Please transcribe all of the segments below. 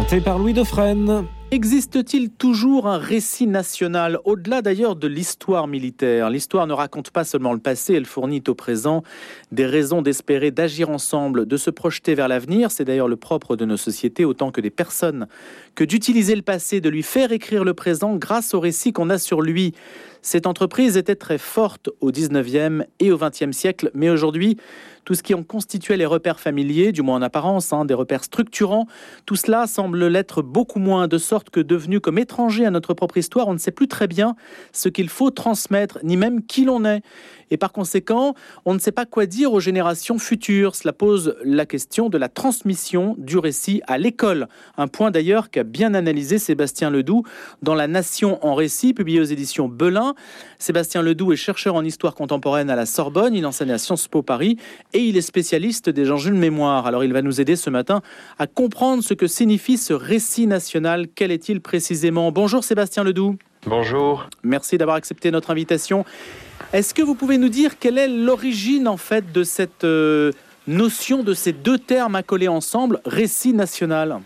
Présenté par Louis Dauphren. Existe-t-il toujours un récit national, au-delà d'ailleurs de l'histoire militaire? L'histoire ne raconte pas seulement le passé, elle fournit au présent des raisons d'espérer, d'agir ensemble, de se projeter vers l'avenir. C'est d'ailleurs le propre de nos sociétés, autant que des personnes, que d'utiliser le passé, de lui faire écrire le présent grâce au récit qu'on a sur lui. Cette entreprise était très forte au 19e et au 20e siècle, mais aujourd'hui, tout ce qui en constituait les repères familiers, du moins en apparence, hein, des repères structurants, tout cela semble l'être beaucoup moins, de sorte que devenu comme étranger à notre propre histoire, on ne sait plus très bien ce qu'il faut transmettre, ni même qui l'on est. Et par conséquent, on ne sait pas quoi dire aux générations futures. Cela pose la question de la transmission du récit à l'école. Un point d'ailleurs qu'a bien analysé Sébastien Ledoux dans La Nation en récit, publié aux éditions Belin. Sébastien Ledoux est chercheur en histoire contemporaine à la Sorbonne, il enseigne à Sciences Po Paris et il est spécialiste des de mémoire. Alors il va nous aider ce matin à comprendre ce que signifie ce récit national. Est-il précisément? Bonjour Sébastien Ledoux. Bonjour. Merci d'avoir accepté notre invitation. Est-ce que vous pouvez nous dire quelle est l'origine en fait de cette euh, notion de ces deux termes accolés ensemble, récit national?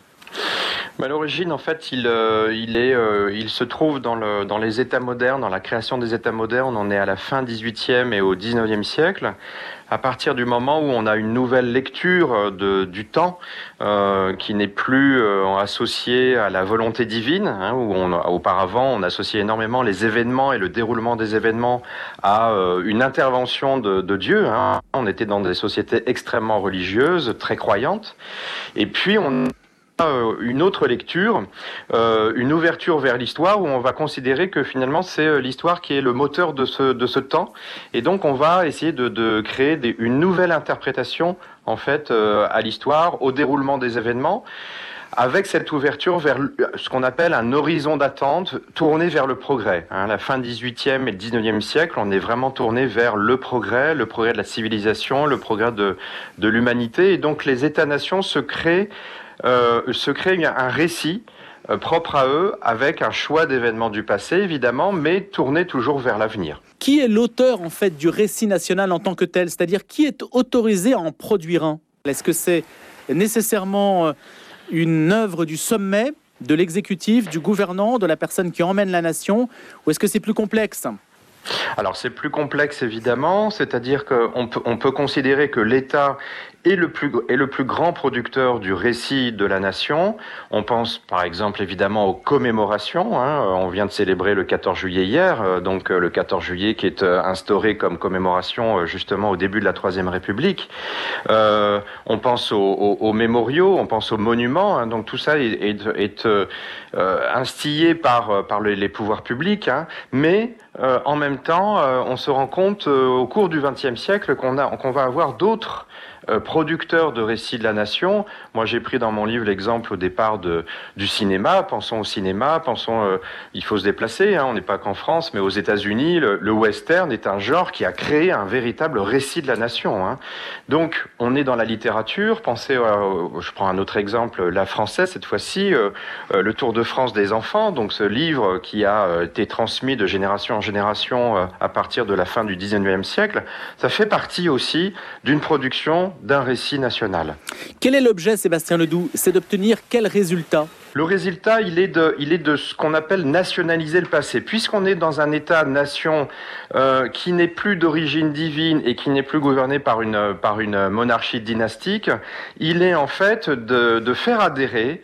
Bah, L'origine, en fait, il, euh, il, est, euh, il se trouve dans, le, dans les États modernes, dans la création des États modernes. On est à la fin 18e et au 19e siècle. À partir du moment où on a une nouvelle lecture euh, de, du temps, euh, qui n'est plus euh, associée à la volonté divine, hein, où on, auparavant on associait énormément les événements et le déroulement des événements à euh, une intervention de, de Dieu. Hein. On était dans des sociétés extrêmement religieuses, très croyantes. Et puis on une autre lecture, euh, une ouverture vers l'histoire où on va considérer que finalement c'est euh, l'histoire qui est le moteur de ce, de ce temps et donc on va essayer de, de créer des, une nouvelle interprétation en fait à l'histoire, au déroulement des événements avec cette ouverture vers ce qu'on appelle un horizon d'attente tourné vers le progrès. Hein, la fin 18e et 19e siècle, on est vraiment tourné vers le progrès, le progrès de la civilisation, le progrès de, de l'humanité. Et donc les États-nations se créent euh, se crée un récit euh, propre à eux, avec un choix d'événements du passé, évidemment, mais tourné toujours vers l'avenir. Qui est l'auteur, en fait, du récit national en tant que tel? C'est-à-dire, qui est autorisé à en produire un? Est-ce que c'est nécessairement euh, une œuvre du sommet, de l'exécutif, du gouvernant, de la personne qui emmène la nation, ou est-ce que c'est plus complexe? Alors c'est plus complexe évidemment, c'est-à-dire qu'on peut, on peut considérer que l'État est le, plus, grand producteur du récit de la nation. On pense par exemple évidemment aux commémorations. Hein. On vient de célébrer le 14 juillet hier, euh, donc euh, le 14 juillet qui est euh, instauré comme commémoration justement au début de la Troisième République. On pense aux, aux, aux, mémoriaux, on pense aux monuments. Hein. Donc tout ça est, instillé par, les, pouvoirs publics, hein. mais en même temps, on se rend compte au cours du XXe siècle qu'on va avoir d'autres producteurs de récits de la nation. Moi, j'ai pris dans mon livre l'exemple au départ de, du cinéma. Pensons au cinéma, pensons, euh, il faut se déplacer, hein, on n'est pas qu'en France, mais aux États-Unis, le, western est un genre qui a créé un véritable récit de la nation. Hein. Donc, on est dans la littérature. Pensez, euh, je prends un autre exemple, la française, cette fois-ci, euh, euh, le Tour de France des enfants, donc ce livre qui a été transmis de génération en génération à partir de la fin du 19e siècle, ça fait partie aussi d'une production d'un récit national. Quel est l'objet, Sébastien Ledoux? C'est d'obtenir quel résultat? Le résultat, il est de, il est de ce qu'on appelle nationaliser le passé. Puisqu'on est dans un État-nation euh, qui n'est plus d'origine divine et qui n'est plus gouverné par une, par une monarchie dynastique, il est en fait de, de faire adhérer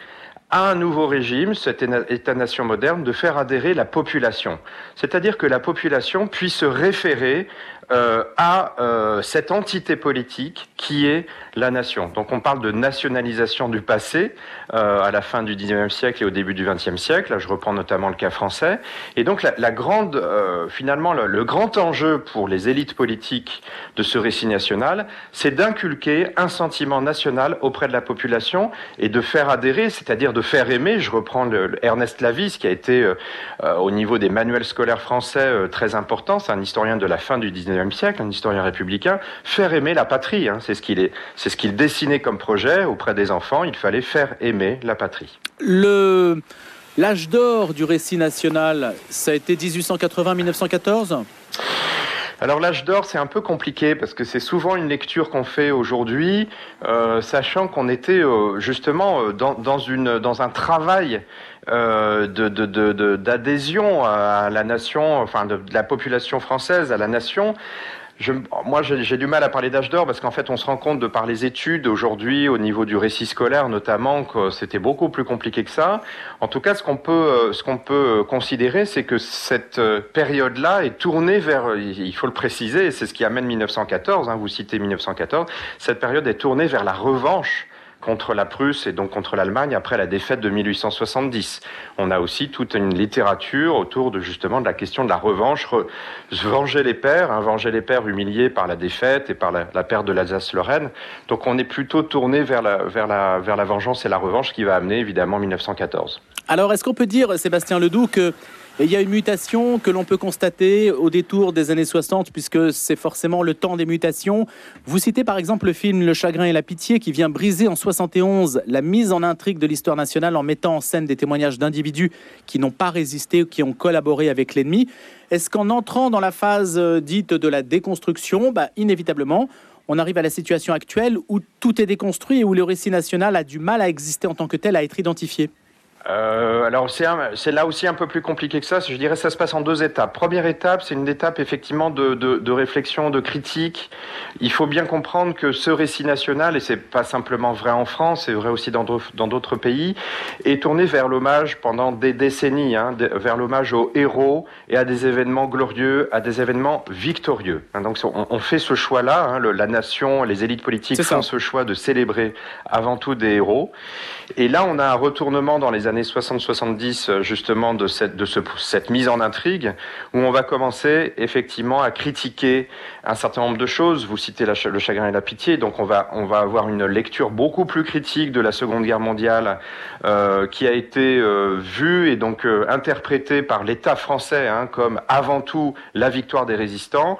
à un nouveau régime, cet État-nation moderne, de faire adhérer la population. C'est-à-dire que la population puisse se référer euh, à euh, cette entité politique qui est la nation. Donc on parle de nationalisation du passé euh, à la fin du 19e siècle et au début du 20e siècle. Là, je reprends notamment le cas français. Et donc la, grande, euh, finalement, le, grand enjeu pour les élites politiques de ce récit national, c'est d'inculquer un sentiment national auprès de la population et de faire adhérer, c'est-à-dire de faire aimer. Je reprends Ernest Lavis, qui a été euh, au niveau des manuels scolaires français très important. C'est un historien de la fin du 19e siècle, un historien républicain, faire aimer la patrie. Hein, c'est ce qu'il est, c'est ce qu'il dessinait comme projet auprès des enfants. Il fallait faire aimer la patrie. Le l'âge d'or du récit national, ça a été 1880-1914. alors l'âge d'or, c'est un peu compliqué parce que c'est souvent une lecture qu'on fait aujourd'hui, euh, sachant qu'on était euh, justement euh, dans, dans, une, dans un travail d'adhésion à la nation, enfin de, de, la population française à la nation, je, moi, j'ai du mal à parler d'âge d'or parce qu'en fait, on se rend compte de par les études aujourd'hui, au niveau du récit scolaire notamment, que c'était beaucoup plus compliqué que ça. En tout cas, ce qu'on peut, euh, ce peut considérer, c'est que cette euh, période-là est tournée vers, il faut le préciser, c'est ce qui amène 1914. Hein, vous citez 1914. Cette période est tournée vers la revanche contre la Prusse et donc contre l'Allemagne après la défaite de 1870. On a aussi toute une littérature autour de justement de la question de la revanche, venger les pères, hein, venger les pères humiliés par la défaite et par la, perte de l'Alsace-Lorraine. Donc on est plutôt tourné vers la, vengeance et la revanche qui va amener évidemment 1914. Alors est-ce qu'on peut dire, Sébastien Ledoux, que et il y a une mutation que l'on peut constater au détour des années 60, puisque c'est forcément le temps des mutations. Vous citez par exemple le film Le chagrin et la pitié, qui vient briser en 71 la mise en intrigue de l'histoire nationale en mettant en scène des témoignages d'individus qui n'ont pas résisté ou qui ont collaboré avec l'ennemi. Est-ce qu'en entrant dans la phase euh, dite de la déconstruction, bah, inévitablement, on arrive à la situation actuelle où tout est déconstruit et où le récit national a du mal à exister en tant que tel, à être identifié? Euh, alors c'est là aussi un peu plus compliqué que ça. Je dirais que ça se passe en deux étapes. Première étape, c'est une étape effectivement de, de, de, réflexion, de critique. Il faut bien comprendre que ce récit national, et c'est pas simplement vrai en France, c'est vrai aussi dans d'autres pays, est tourné vers l'hommage pendant des décennies, hein, vers l'hommage aux héros et à des événements glorieux, à des événements victorieux. Hein, donc on, on, fait ce choix-là, hein, la nation, les élites politiques font ce choix de célébrer avant tout des héros. Et là, on a un retournement dans les années 60-70 euh, justement de, cette, de ce, cette mise en intrigue, où on va commencer effectivement à critiquer un certain nombre de choses. Vous citez le chagrin et la pitié, donc on va, on va avoir une lecture beaucoup plus critique de la Seconde Guerre mondiale euh, qui a été euh, vue et donc interprétée par l'État français hein, comme avant tout la victoire des résistants.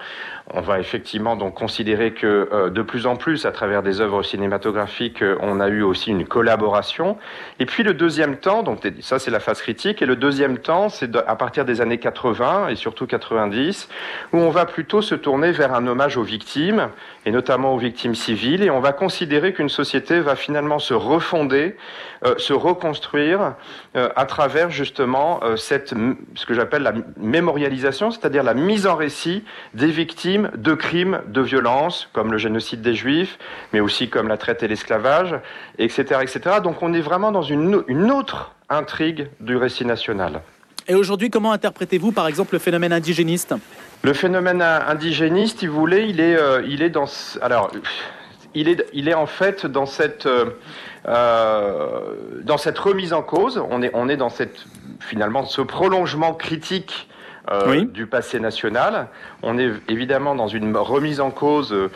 On va effectivement donc considérer que de plus en plus, à travers des œuvres cinématographiques, on a eu aussi une collaboration. Et puis le deuxième temps, donc ça c'est la phase critique, et le deuxième temps, c'est à partir des années 80 et surtout 90, où on va plutôt se tourner vers un hommage aux victimes, et notamment aux victimes civiles, et on va considérer qu'une société va finalement se refonder, euh, se reconstruire euh, à travers justement euh, cette, ce que j'appelle la mémorialisation, c'est-à-dire la mise en récit des victimes de crimes de violence, comme le génocide des Juifs, mais aussi comme la traite et l'esclavage, etc., etc. Donc on est vraiment dans une, une autre intrigue du récit national. Et aujourd'hui, comment interprétez-vous, par exemple, le phénomène indigéniste? Le phénomène indigéniste, si vous voulez, il est, euh, il est dans... Alors, il est, il est en fait dans cette, euh, euh, dans cette remise en cause. On est, on est dans cette, finalement, ce prolongement critique euh, du passé national. On est évidemment dans une remise en cause euh,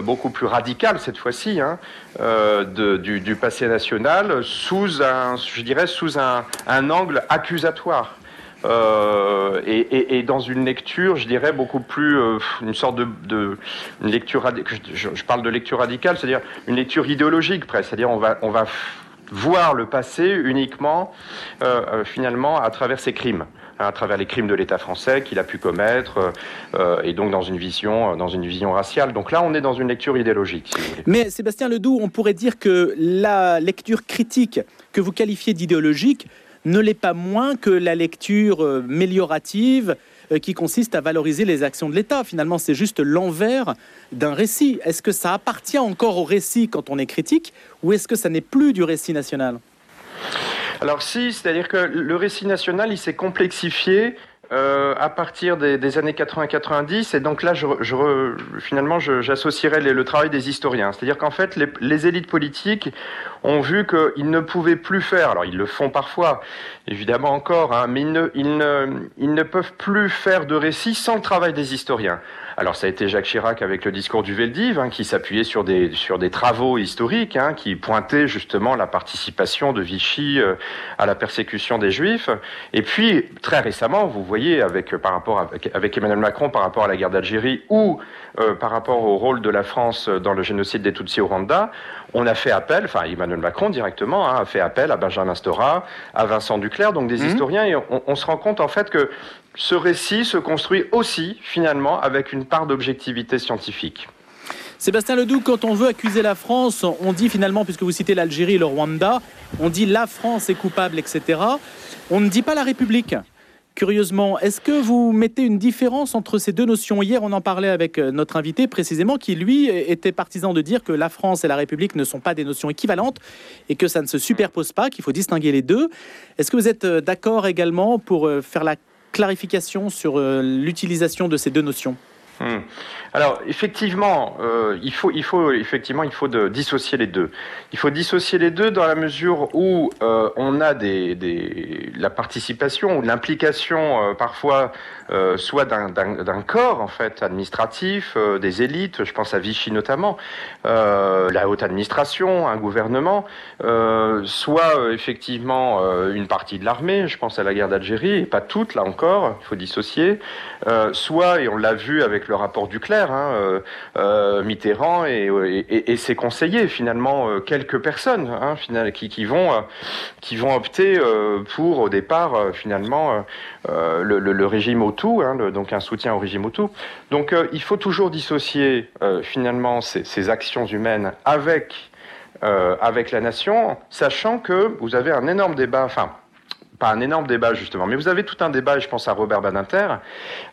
beaucoup plus radicale cette fois-ci hein, euh, du, du, passé national sous un, je dirais, sous un, un angle accusatoire. Euh, et, et, et, dans une lecture, je dirais beaucoup plus euh, une sorte de, de une lecture je, je, parle de lecture radicale, c'est-à-dire une lecture idéologique presque, c'est-à-dire on va on va voir le passé uniquement euh, euh finalement à travers ses crimes hein, à travers les crimes de l'État français qu'il a pu commettre, euh, et donc dans une vision, dans une vision raciale. Donc là, on est dans une lecture idéologique. Mais Sébastien Ledoux, on pourrait dire que la lecture critique que vous qualifiez d'idéologique ne l'est pas moins que la lecture méliorative qui consiste à valoriser les actions de l'État. Finalement, c'est juste l'envers d'un récit. Est-ce que ça appartient encore au récit quand on est critique ou est-ce que ça n'est plus du récit national? Alors si, c'est-à-dire que le récit national, il s'est complexifié euh, à partir des, des années 80-90, et donc là, je, je, finalement, j'associerais le travail des historiens. C'est-à-dire qu'en fait, les, les, élites politiques ont vu qu'ils ne pouvaient plus faire, alors ils le font parfois, évidemment encore, hein, mais ils ne, ils, ne, ils ne peuvent plus faire de récits sans le travail des historiens. Alors ça a été Jacques Chirac avec le discours du Veldiv, hein, qui s'appuyait sur des, sur des travaux historiques, hein, qui pointaient justement la participation de Vichy euh, à la persécution des Juifs. Et puis, très récemment, vous voyez, avec, par rapport avec, avec Emmanuel Macron par rapport à la guerre d'Algérie ou euh, par rapport au rôle de la France dans le génocide des Tutsis au Rwanda, on a fait appel, enfin Emmanuel Macron directement hein, a fait appel à Benjamin Stora, à Vincent Duclerc, donc des mmh. historiens, et on, on, se rend compte en fait que ce récit se construit aussi finalement avec une part d'objectivité scientifique. Sébastien Ledoux, quand on veut accuser la France, on dit finalement, puisque vous citez l'Algérie et le Rwanda, on dit la France est coupable, etc. On ne dit pas la République. Curieusement, est-ce que vous mettez une différence entre ces deux notions Hier, on en parlait avec euh, notre invité précisément, qui lui était partisan de dire que la France et la République ne sont pas des notions équivalentes et que ça ne se superpose pas, qu'il faut distinguer les deux. Est-ce que vous êtes euh, d'accord également pour euh, faire la clarification sur l'utilisation de ces deux notions Hmm. Alors effectivement, euh, il faut, effectivement, il faut dissocier les deux. Il faut dissocier les deux dans la mesure où euh, on a la participation ou l'implication euh, parfois soit d'un corps en fait administratif, des élites. Je pense à Vichy notamment, la haute administration, un gouvernement, soit effectivement une partie de l'armée. Je pense à la guerre d'Algérie pas toute là encore. Il faut dissocier. soit et on l'a vu avec le rapport Duclerc, hein, euh, euh, Mitterrand et, ses conseillers, finalement euh, quelques personnes hein, qui, vont, opter pour au départ finalement le, régime Hutu, hein, donc un soutien au régime Hutu. Donc il faut toujours dissocier finalement ces, actions humaines avec avec la nation, sachant que vous avez un énorme débat, pas un énorme débat justement, mais vous avez tout un débat, et je pense à Robert Badinter,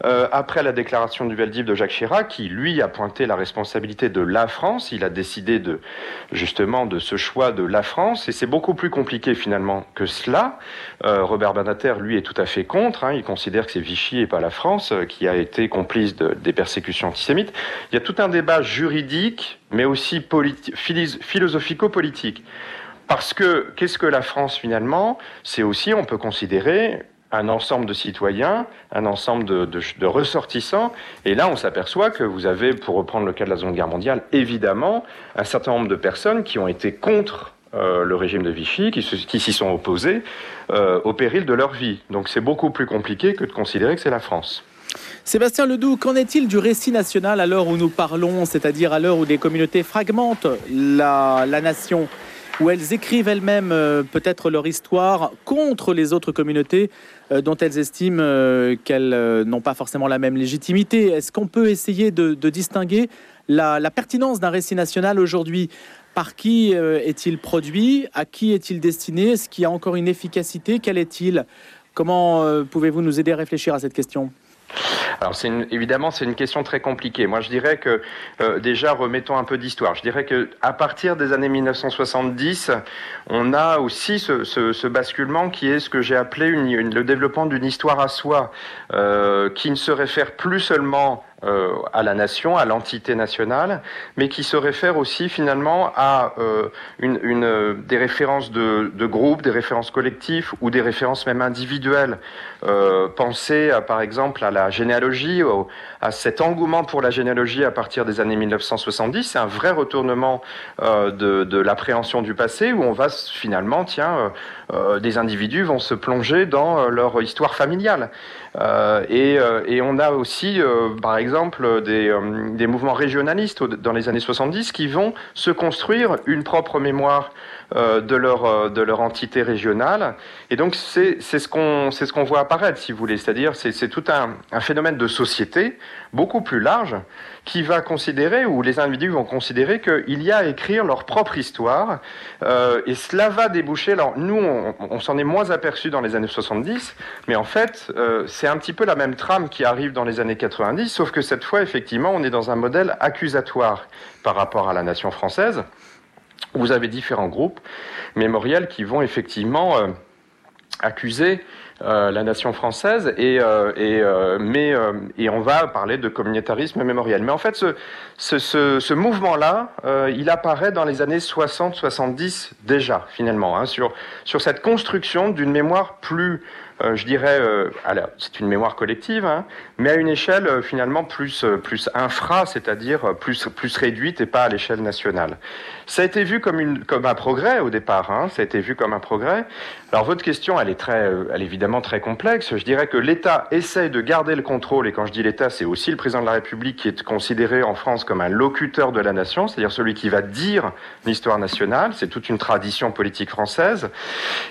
euh, après la déclaration du Veldiv de Jacques Chirac, qui lui a pointé la responsabilité de la France, il a décidé de justement de ce choix de la France, et c'est beaucoup plus compliqué finalement que cela. Euh, Robert Badinter, lui, est tout à fait contre, hein, il considère que c'est Vichy et pas la France euh, qui a été complice de, des persécutions antisémites. Il y a tout un débat juridique, mais aussi philosophico-politique. Parce que qu'est-ce que la France finalement? C'est aussi, on peut considérer, un ensemble de citoyens, un ensemble de, ressortissants. Et là, on s'aperçoit que vous avez, pour reprendre le cas de la Seconde Guerre mondiale, évidemment, un certain nombre de personnes qui ont été contre euh, le régime de Vichy, qui, s'y sont opposées euh, au péril de leur vie. Donc c'est beaucoup plus compliqué que de considérer que c'est la France. Sébastien Ledoux, qu'en est-il du récit national à l'heure où nous parlons, c'est-à-dire à l'heure où des communautés fragmentent la nation? Où elles écrivent elles-mêmes euh, peut-être leur histoire contre les autres communautés euh, dont elles estiment euh, qu'elles n'ont pas forcément la même légitimité. Est-ce qu'on peut essayer de, distinguer la, pertinence d'un récit national aujourd'hui? Par qui est-il produit? À qui est-il destiné? Est-ce qu'il y a encore une efficacité? Quel est-il? Comment pouvez-vous nous aider à réfléchir à cette question? Alors c'est évidemment c'est une question très compliquée. Moi je dirais que euh, déjà remettons un peu d'histoire. Je dirais que à partir des années 1970, on a aussi ce, basculement qui est ce que j'ai appelé le développement d'une histoire à soi, euh, qui ne se réfère plus seulement euh, à la nation, à l'entité nationale, mais qui se réfère aussi finalement à euh, une, une, euh, des références de, de groupes, des références collectifs ou des références même individuelles. Euh, pensez à, par exemple à la généalogie, à cet engouement pour la généalogie à partir des années 1970. C'est un vrai retournement euh, de, de l'appréhension du passé où on va finalement, tiens, des individus vont se plonger dans leur histoire familiale. Et, et, on a aussi, par exemple, des, euh, mouvements régionalistes dans les années 70 qui vont se construire une propre mémoire euh, de, leur, euh, entité régionale. Et donc c'est ce qu'on voit apparaître, si vous voulez. C'est-à-dire c'est tout un, phénomène de société beaucoup plus large qui va considérer, ou les individus vont considérer qu'il y a à écrire leur propre histoire. Euh, et cela va déboucher. Alors nous, on, s'en est moins aperçu dans les années 70, mais en fait, euh, c'est un petit peu la même trame qui arrive dans les années 90, sauf que cette fois, effectivement, on est dans un modèle accusatoire par rapport à la nation française. Vous avez différents groupes mémoriels qui vont effectivement euh, accuser la nation française et, euh, et mais et on va parler de communautarisme mémoriel. Mais en fait, ce, ce, ce, ce mouvement-là, il apparaît dans les années 60-70 déjà finalement hein, sur sur cette construction d'une mémoire plus euh, je dirais, euh, c'est une mémoire collective, hein, mais à une échelle euh, finalement plus, plus infra, c'est-à-dire plus, plus réduite et pas à l'échelle nationale. Ça a été vu comme, une, comme un progrès au départ, hein, ça a été vu comme un progrès. Alors votre question, elle est, très, elle est évidemment très complexe. Je dirais que l'État essaye de garder le contrôle, et quand je dis l'État, c'est aussi le président de la République qui est considéré en France comme un locuteur de la nation, c'est-à-dire celui qui va dire l'histoire nationale, c'est toute une tradition politique française.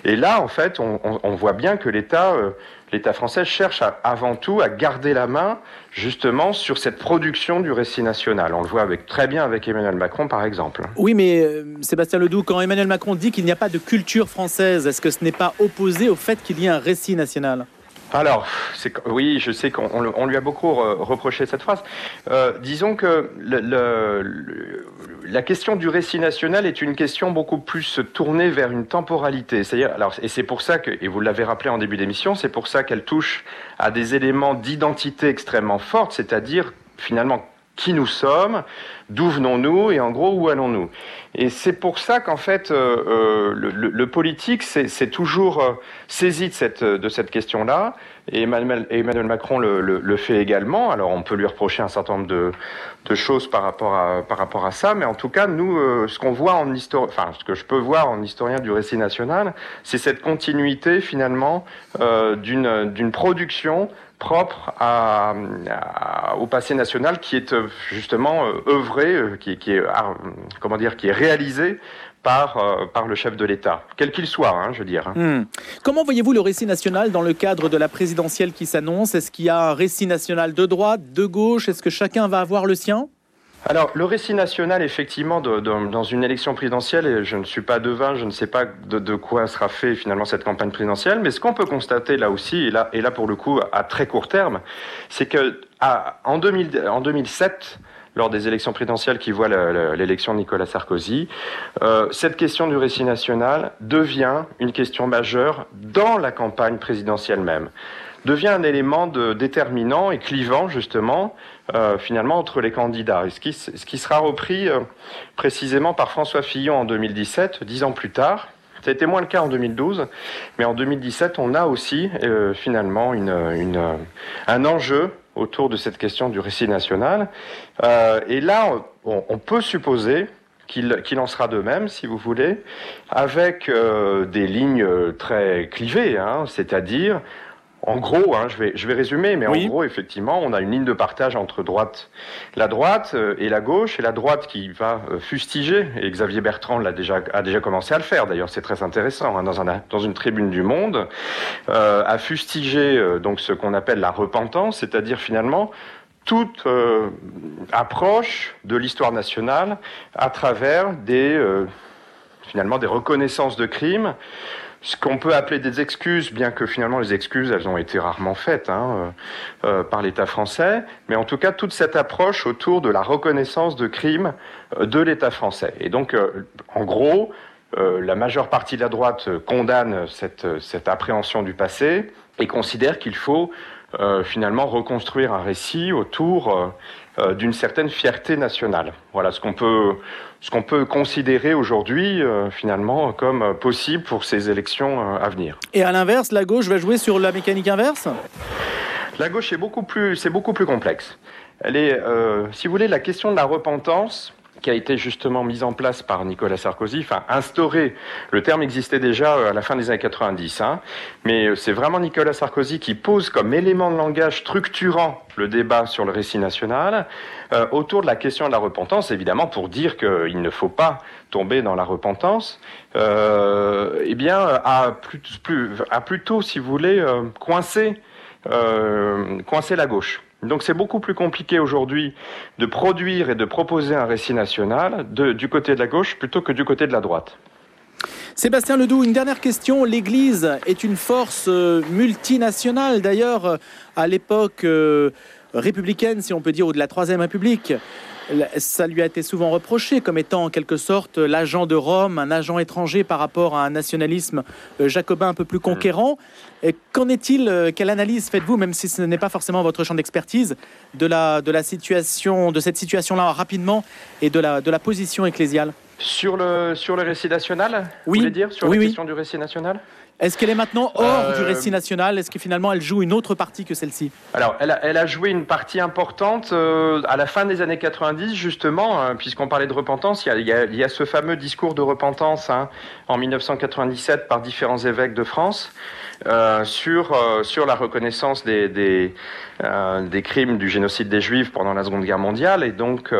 Et là, en fait, on voit bien que l'État l'État l'État français cherche avant tout à garder la main justement sur cette production du récit national. On le voit avec, très bien avec Emmanuel Macron par exemple. Oui, mais euh, Sébastien Ledoux, quand Emmanuel Macron dit qu'il n'y a pas de culture française, est-ce que ce n'est pas opposé au fait qu'il y ait un récit national? Alors, oui, je sais qu'on lui a beaucoup reproché cette phrase. Euh, disons que la question du récit national est une question beaucoup plus tournée vers une temporalité. C'est-à-dire, et c'est pour ça que, et vous l'avez rappelé en début d'émission, c'est pour ça qu'elle touche à des éléments d'identité extrêmement fortes, c'est-à-dire finalement qui nous sommes, d'où venons-nous et en gros où allons-nous. Et c'est pour ça qu'en fait euh, euh, le, politique c'est toujours euh, saisi de cette, de cette question-là. Et Emmanuel, Emmanuel Macron le, le, fait également. Alors on peut lui reprocher un certain nombre de, de, choses par rapport, à, par rapport à ça, mais en tout cas nous, ce qu'on voit en histoire, enfin ce que je peux voir en historien du récit national, c'est cette continuité finalement d'une production propre au passé national qui est euh, justement euh, œuvré, euh, qui, qui est comment dire, qui est réalisé par, par le chef de l'État, quel qu'il soit, hein, je veux dire. Hein. Hmm. Comment voyez-vous le récit national dans le cadre de la présidentielle qui s'annonce? Est-ce qu'il y a un récit national de droite, de gauche? Est-ce que chacun va avoir le sien? Alors, le récit national, effectivement, dans une élection présidentielle, et je ne suis pas devin, je ne sais pas de, quoi sera fait finalement cette campagne présidentielle, mais ce qu'on peut constater là aussi, et là, pour le coup à très court terme, c'est que en, 2007, lors des élections présidentielles qui voient l'élection de Nicolas Sarkozy, euh, cette question du récit national devient une question majeure dans la campagne présidentielle même. Devient un élément déterminant et clivant justement euh, finalement entre les candidats. Ce qui, sera repris euh, précisément par François Fillon en 2017, dix ans plus tard. Ça a été moins le cas en 2012, mais en 2017, on a aussi euh, finalement un enjeu autour de cette question du récit national. et là, on, peut supposer qu'il en sera de même, si vous voulez, avec des lignes très clivées, hein, c'est-à-dire en gros, hein, je, vais, je vais résumer, mais en gros, effectivement, on a une ligne de partage entre droite, la droite euh, et la gauche, et la droite qui va euh, fustiger, et Xavier Bertrand l'a déjà, a déjà commencé à le faire, d'ailleurs c'est très intéressant, hein, dans, un, dans une tribune du Monde, euh, a fustigé euh, donc ce qu'on appelle la repentance, c'est-à-dire finalement toute approche de l'histoire nationale à travers des finalement des reconnaissances de crimes ce qu'on peut appeler des excuses, bien que finalement les excuses, elles ont été rarement faites hein, euh, euh, par l'État français, mais en tout cas toute cette approche autour de la reconnaissance de crimes euh, de l'État français. Et donc, en gros, la majeure partie de la droite condamne cette, cette appréhension du passé et considère qu'il faut finalement reconstruire un récit autour d'une certaine fierté nationale. Voilà ce qu'on peut ce qu'on peut considérer aujourd'hui euh, finalement comme possible pour ces élections euh, à venir. Et à l'inverse, la gauche va jouer sur la mécanique inverse? La gauche est beaucoup plus, c'est beaucoup plus complexe. Elle est, euh, si vous voulez, la question de la repentance qui a été justement mise en place par Nicolas Sarkozy, enfin instauré, le terme existait déjà à la fin des années 90, hein, mais c'est vraiment Nicolas Sarkozy qui pose comme élément de langage structurant le débat sur le récit national euh, autour de la question de la repentance, évidemment pour dire qu'il ne faut pas tomber dans la repentance, euh, eh bien a, plus, plus, a plutôt, si vous voulez, euh, coincé, euh, coincé la gauche. Donc c'est beaucoup plus compliqué aujourd'hui de produire et de proposer un récit national du côté de la gauche plutôt que du côté de la droite. Sébastien Ledoux, une dernière question. L'Église est une force euh, multinationale. D'ailleurs, euh, à l'époque euh, républicaine, si on peut dire, ou de la Troisième République, ça lui a été souvent reproché comme étant en quelque sorte l'agent de Rome, un agent étranger par rapport à un nationalisme euh, jacobin un peu plus conquérant. Qu'en est-il euh, Quelle analyse faites-vous, même si ce n'est pas forcément votre champ d'expertise, de la, de la situation, de cette situation-là rapidement et de la, de la position ecclésiale? Sur le, sur le récit national Oui. Vous voulez dire Sur la question du récit national est-ce qu'elle est maintenant hors du euh, récit national? Est-ce que finalement elle joue une autre partie que celle-ci? Alors, elle a, elle a, joué une partie importante euh, à la fin des années 90, justement, hein, puisqu'on parlait de repentance. Il y, a, il, y a, ce fameux discours de repentance hein, en 1997 par différents évêques de France. Euh, sur, sur la reconnaissance des, des, des, crimes du génocide des Juifs pendant la Seconde Guerre mondiale et donc,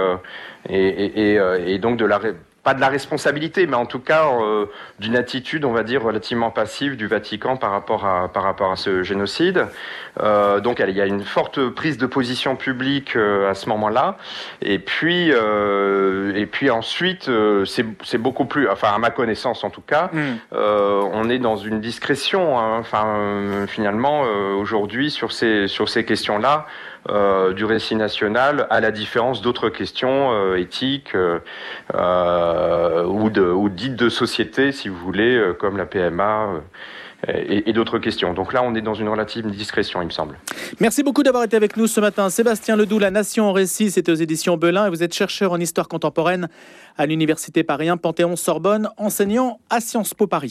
et, et, et, donc de la pas de la responsabilité, mais en tout cas euh, d'une attitude, on va dire, relativement passive du Vatican par rapport à, par rapport à ce génocide. Euh, donc il y a une forte prise de position publique euh, à ce moment-là. Et puis, et puis ensuite, c'est beaucoup plus, enfin à ma connaissance en tout cas, mm. on est dans une discrétion. Hein. enfin, finalement, aujourd'hui sur ces sur ces questions-là. Euh, du récit national, à la différence d'autres questions euh, éthiques euh, ou, dites de société, si vous voulez, comme la PMA. Et, d'autres questions. Donc là, on est dans une relative discrétion, il me semble. Merci beaucoup d'avoir été avec nous ce matin. Sébastien Ledoux, La Nation en récit, c'est aux éditions Belin, et vous êtes chercheur en histoire contemporaine à l'Université Paris Panthéon-Sorbonne, enseignant à Sciences Po Paris.